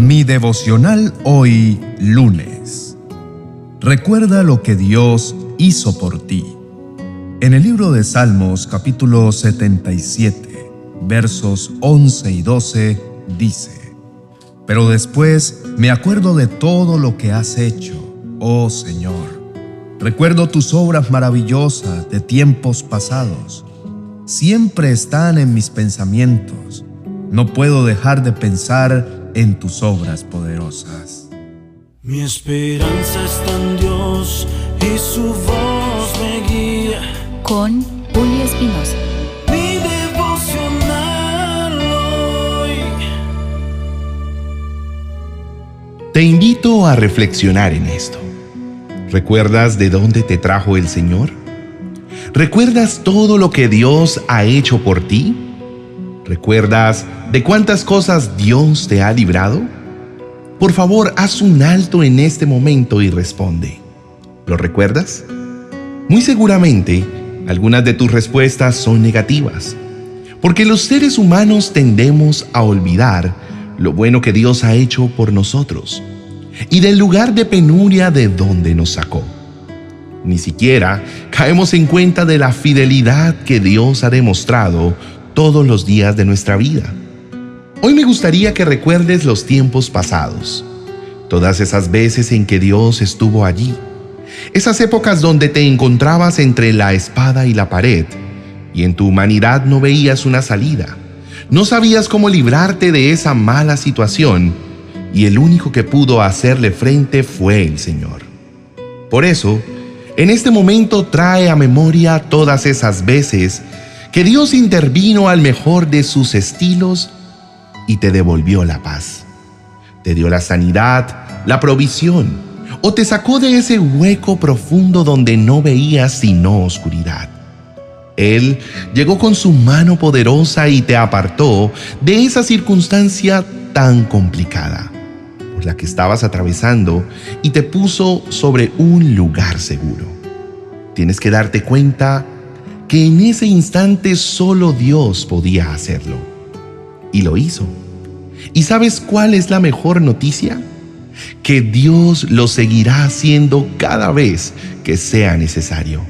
Mi devocional hoy lunes. Recuerda lo que Dios hizo por ti. En el libro de Salmos capítulo 77, versos 11 y 12, dice, Pero después me acuerdo de todo lo que has hecho, oh Señor. Recuerdo tus obras maravillosas de tiempos pasados. Siempre están en mis pensamientos. No puedo dejar de pensar en tus obras poderosas. Mi esperanza está en Dios y su voz me guía. Con Julio Espinosa. Mi devocional hoy. Te invito a reflexionar en esto. ¿Recuerdas de dónde te trajo el Señor? ¿Recuerdas todo lo que Dios ha hecho por ti? ¿Recuerdas de cuántas cosas Dios te ha librado? Por favor, haz un alto en este momento y responde. ¿Lo recuerdas? Muy seguramente, algunas de tus respuestas son negativas, porque los seres humanos tendemos a olvidar lo bueno que Dios ha hecho por nosotros y del lugar de penuria de donde nos sacó. Ni siquiera caemos en cuenta de la fidelidad que Dios ha demostrado todos los días de nuestra vida. Hoy me gustaría que recuerdes los tiempos pasados, todas esas veces en que Dios estuvo allí, esas épocas donde te encontrabas entre la espada y la pared y en tu humanidad no veías una salida, no sabías cómo librarte de esa mala situación y el único que pudo hacerle frente fue el Señor. Por eso, en este momento trae a memoria todas esas veces que Dios intervino al mejor de sus estilos y te devolvió la paz. Te dio la sanidad, la provisión, o te sacó de ese hueco profundo donde no veías sino oscuridad. Él llegó con su mano poderosa y te apartó de esa circunstancia tan complicada por la que estabas atravesando y te puso sobre un lugar seguro. Tienes que darte cuenta que en ese instante solo Dios podía hacerlo. Y lo hizo. ¿Y sabes cuál es la mejor noticia? Que Dios lo seguirá haciendo cada vez que sea necesario.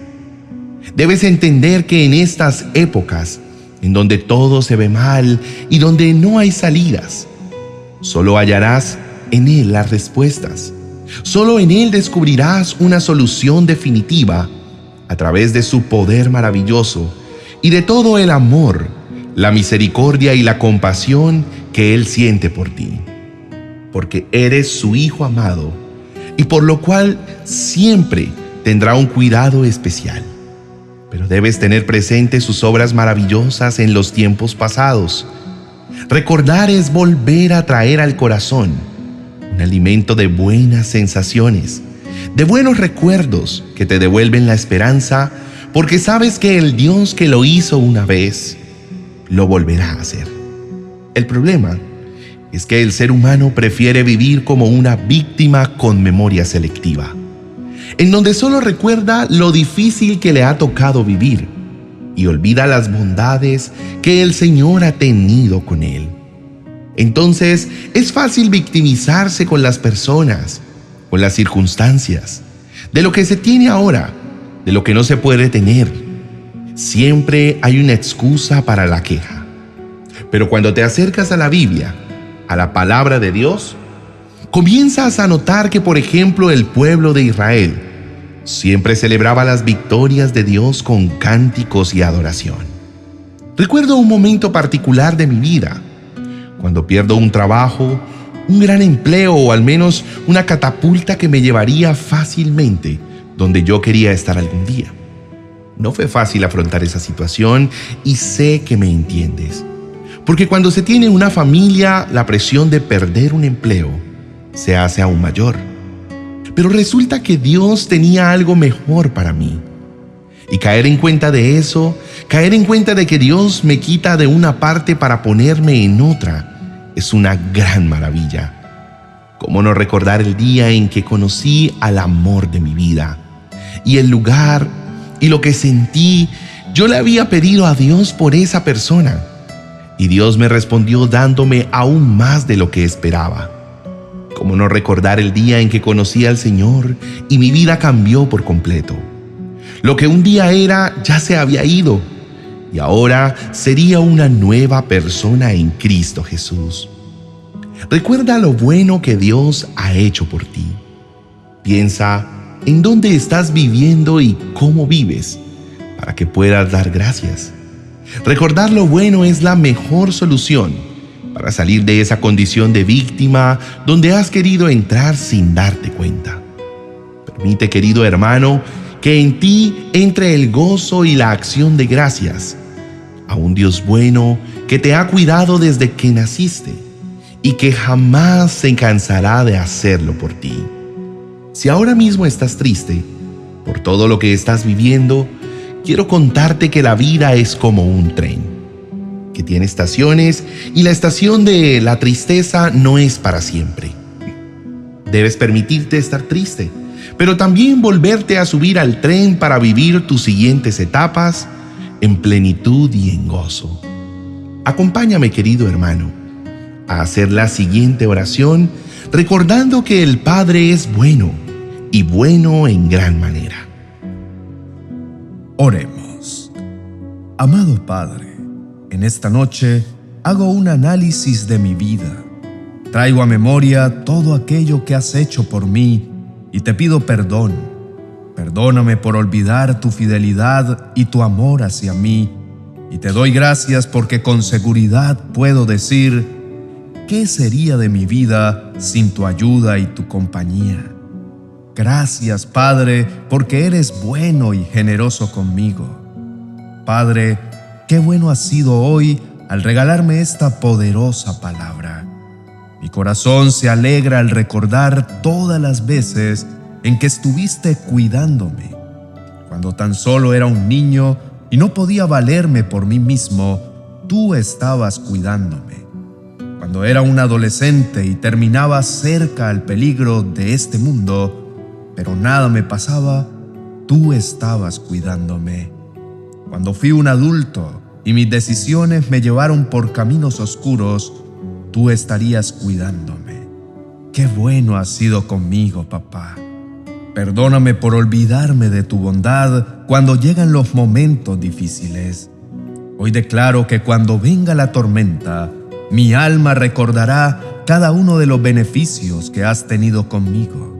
Debes entender que en estas épocas, en donde todo se ve mal y donde no hay salidas, solo hallarás en Él las respuestas. Solo en Él descubrirás una solución definitiva a través de su poder maravilloso y de todo el amor, la misericordia y la compasión que Él siente por ti. Porque eres su Hijo amado y por lo cual siempre tendrá un cuidado especial. Pero debes tener presente sus obras maravillosas en los tiempos pasados. Recordar es volver a traer al corazón un alimento de buenas sensaciones de buenos recuerdos que te devuelven la esperanza porque sabes que el Dios que lo hizo una vez, lo volverá a hacer. El problema es que el ser humano prefiere vivir como una víctima con memoria selectiva, en donde solo recuerda lo difícil que le ha tocado vivir y olvida las bondades que el Señor ha tenido con él. Entonces es fácil victimizarse con las personas con las circunstancias, de lo que se tiene ahora, de lo que no se puede tener. Siempre hay una excusa para la queja. Pero cuando te acercas a la Biblia, a la palabra de Dios, comienzas a notar que, por ejemplo, el pueblo de Israel siempre celebraba las victorias de Dios con cánticos y adoración. Recuerdo un momento particular de mi vida, cuando pierdo un trabajo un gran empleo o al menos una catapulta que me llevaría fácilmente donde yo quería estar algún día. No fue fácil afrontar esa situación y sé que me entiendes. Porque cuando se tiene una familia, la presión de perder un empleo se hace aún mayor. Pero resulta que Dios tenía algo mejor para mí. Y caer en cuenta de eso, caer en cuenta de que Dios me quita de una parte para ponerme en otra, es una gran maravilla. ¿Cómo no recordar el día en que conocí al amor de mi vida? Y el lugar y lo que sentí, yo le había pedido a Dios por esa persona. Y Dios me respondió dándome aún más de lo que esperaba. ¿Cómo no recordar el día en que conocí al Señor y mi vida cambió por completo? Lo que un día era ya se había ido y ahora sería una nueva persona en Cristo Jesús. Recuerda lo bueno que Dios ha hecho por ti. Piensa en dónde estás viviendo y cómo vives para que puedas dar gracias. Recordar lo bueno es la mejor solución para salir de esa condición de víctima donde has querido entrar sin darte cuenta. Permite, querido hermano, que en ti entre el gozo y la acción de gracias a un Dios bueno que te ha cuidado desde que naciste y que jamás se cansará de hacerlo por ti. Si ahora mismo estás triste por todo lo que estás viviendo, quiero contarte que la vida es como un tren, que tiene estaciones y la estación de la tristeza no es para siempre. Debes permitirte estar triste, pero también volverte a subir al tren para vivir tus siguientes etapas en plenitud y en gozo. Acompáñame, querido hermano, a hacer la siguiente oración recordando que el Padre es bueno y bueno en gran manera. Oremos. Amado Padre, en esta noche hago un análisis de mi vida. Traigo a memoria todo aquello que has hecho por mí y te pido perdón. Perdóname por olvidar tu fidelidad y tu amor hacia mí. Y te doy gracias porque con seguridad puedo decir, ¿qué sería de mi vida sin tu ayuda y tu compañía? Gracias, Padre, porque eres bueno y generoso conmigo. Padre, qué bueno has sido hoy al regalarme esta poderosa palabra. Mi corazón se alegra al recordar todas las veces en que estuviste cuidándome. Cuando tan solo era un niño y no podía valerme por mí mismo, tú estabas cuidándome. Cuando era un adolescente y terminaba cerca al peligro de este mundo, pero nada me pasaba, tú estabas cuidándome. Cuando fui un adulto y mis decisiones me llevaron por caminos oscuros, tú estarías cuidándome. Qué bueno has sido conmigo, papá. Perdóname por olvidarme de tu bondad cuando llegan los momentos difíciles. Hoy declaro que cuando venga la tormenta, mi alma recordará cada uno de los beneficios que has tenido conmigo.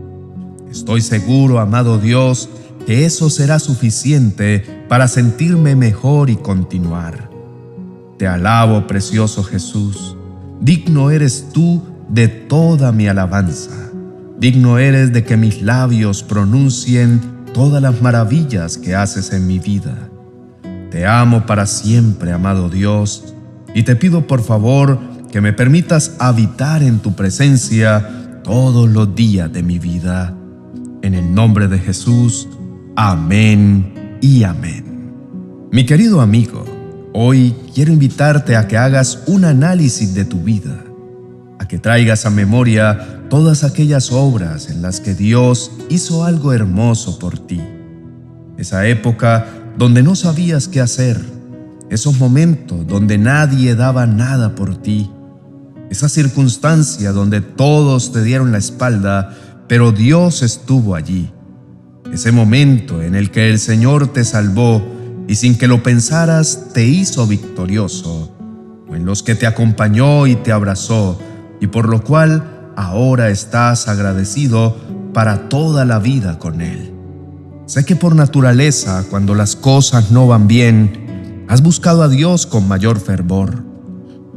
Estoy seguro, amado Dios, que eso será suficiente para sentirme mejor y continuar. Te alabo, precioso Jesús. Digno eres tú de toda mi alabanza. Digno eres de que mis labios pronuncien todas las maravillas que haces en mi vida. Te amo para siempre, amado Dios, y te pido por favor que me permitas habitar en tu presencia todos los días de mi vida. En el nombre de Jesús, amén y amén. Mi querido amigo, hoy quiero invitarte a que hagas un análisis de tu vida, a que traigas a memoria todas aquellas obras en las que Dios hizo algo hermoso por ti. Esa época donde no sabías qué hacer, esos momentos donde nadie daba nada por ti, esa circunstancia donde todos te dieron la espalda pero Dios estuvo allí. Ese momento en el que el Señor te salvó y sin que lo pensaras te hizo victorioso, o en los que te acompañó y te abrazó, y por lo cual ahora estás agradecido para toda la vida con Él. Sé que por naturaleza, cuando las cosas no van bien, has buscado a Dios con mayor fervor.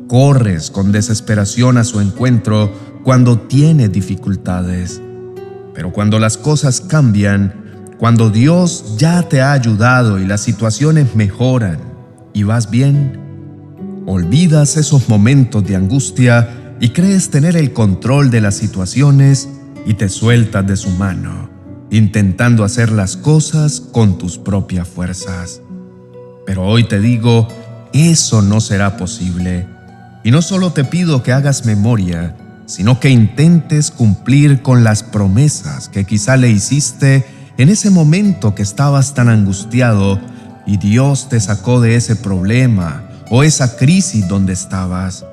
Corres con desesperación a su encuentro cuando tiene dificultades. Pero cuando las cosas cambian, cuando Dios ya te ha ayudado y las situaciones mejoran y vas bien, olvidas esos momentos de angustia y crees tener el control de las situaciones y te sueltas de su mano, intentando hacer las cosas con tus propias fuerzas. Pero hoy te digo, eso no será posible. Y no solo te pido que hagas memoria, sino que intentes cumplir con las promesas que quizá le hiciste en ese momento que estabas tan angustiado y Dios te sacó de ese problema o esa crisis donde estabas.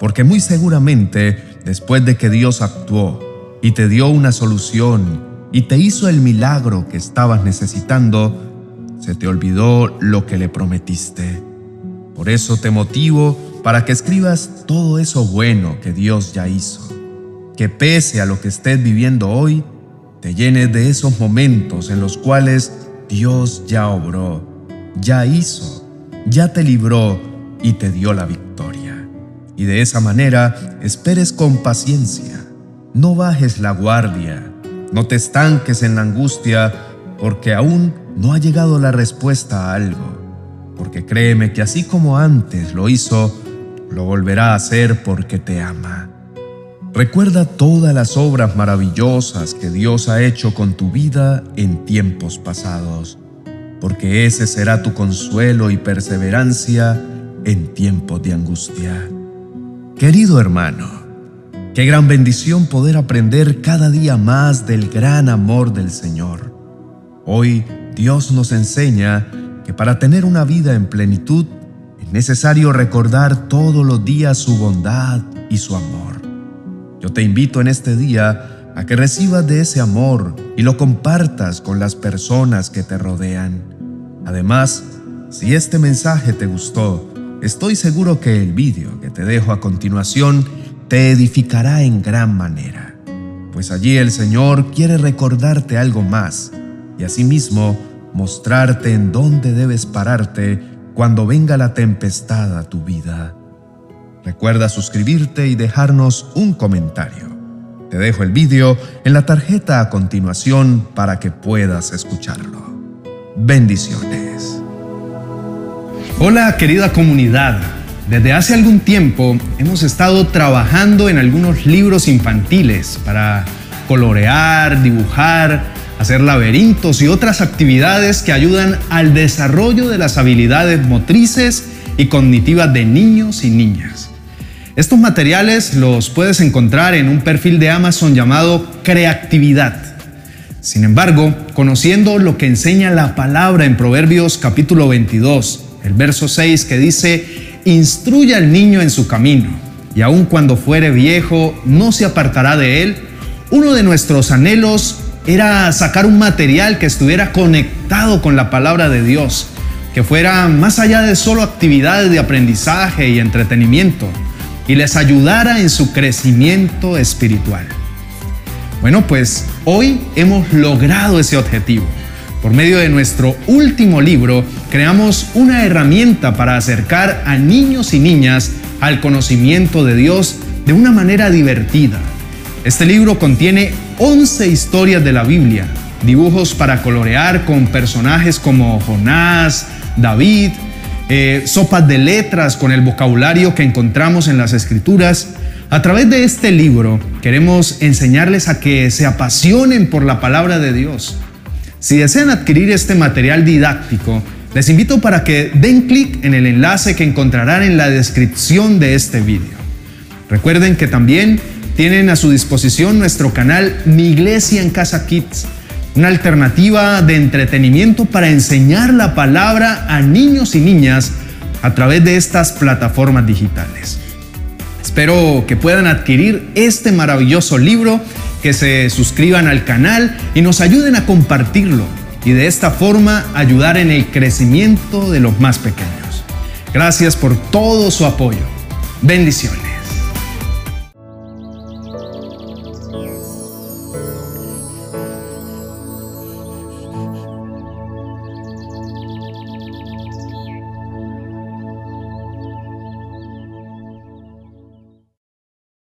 Porque muy seguramente después de que Dios actuó y te dio una solución y te hizo el milagro que estabas necesitando, se te olvidó lo que le prometiste. Por eso te motivo para que escribas todo eso bueno que Dios ya hizo. Que pese a lo que estés viviendo hoy, te llenes de esos momentos en los cuales Dios ya obró, ya hizo, ya te libró y te dio la victoria. Y de esa manera esperes con paciencia. No bajes la guardia, no te estanques en la angustia, porque aún no ha llegado la respuesta a algo. Porque créeme que así como antes lo hizo, lo volverá a hacer porque te ama. Recuerda todas las obras maravillosas que Dios ha hecho con tu vida en tiempos pasados, porque ese será tu consuelo y perseverancia en tiempos de angustia. Querido hermano, qué gran bendición poder aprender cada día más del gran amor del Señor. Hoy Dios nos enseña que para tener una vida en plenitud es necesario recordar todos los días su bondad y su amor. Yo te invito en este día a que recibas de ese amor y lo compartas con las personas que te rodean. Además, si este mensaje te gustó, estoy seguro que el vídeo que te dejo a continuación te edificará en gran manera, pues allí el Señor quiere recordarte algo más y asimismo mostrarte en dónde debes pararte cuando venga la tempestad a tu vida. Recuerda suscribirte y dejarnos un comentario. Te dejo el vídeo en la tarjeta a continuación para que puedas escucharlo. Bendiciones. Hola querida comunidad. Desde hace algún tiempo hemos estado trabajando en algunos libros infantiles para colorear, dibujar, hacer laberintos y otras actividades que ayudan al desarrollo de las habilidades motrices y cognitivas de niños y niñas. Estos materiales los puedes encontrar en un perfil de Amazon llamado Creatividad. Sin embargo, conociendo lo que enseña la palabra en Proverbios capítulo 22, el verso 6 que dice, instruye al niño en su camino, y aun cuando fuere viejo, no se apartará de él, uno de nuestros anhelos era sacar un material que estuviera conectado con la palabra de Dios, que fuera más allá de solo actividades de aprendizaje y entretenimiento, y les ayudara en su crecimiento espiritual. Bueno, pues hoy hemos logrado ese objetivo. Por medio de nuestro último libro, creamos una herramienta para acercar a niños y niñas al conocimiento de Dios de una manera divertida. Este libro contiene 11 historias de la Biblia, dibujos para colorear con personajes como Jonás, David, eh, sopas de letras con el vocabulario que encontramos en las escrituras. A través de este libro queremos enseñarles a que se apasionen por la palabra de Dios. Si desean adquirir este material didáctico, les invito para que den clic en el enlace que encontrarán en la descripción de este video. Recuerden que también tienen a su disposición nuestro canal Mi Iglesia en Casa Kids, una alternativa de entretenimiento para enseñar la palabra a niños y niñas a través de estas plataformas digitales. Espero que puedan adquirir este maravilloso libro, que se suscriban al canal y nos ayuden a compartirlo y de esta forma ayudar en el crecimiento de los más pequeños. Gracias por todo su apoyo. Bendiciones.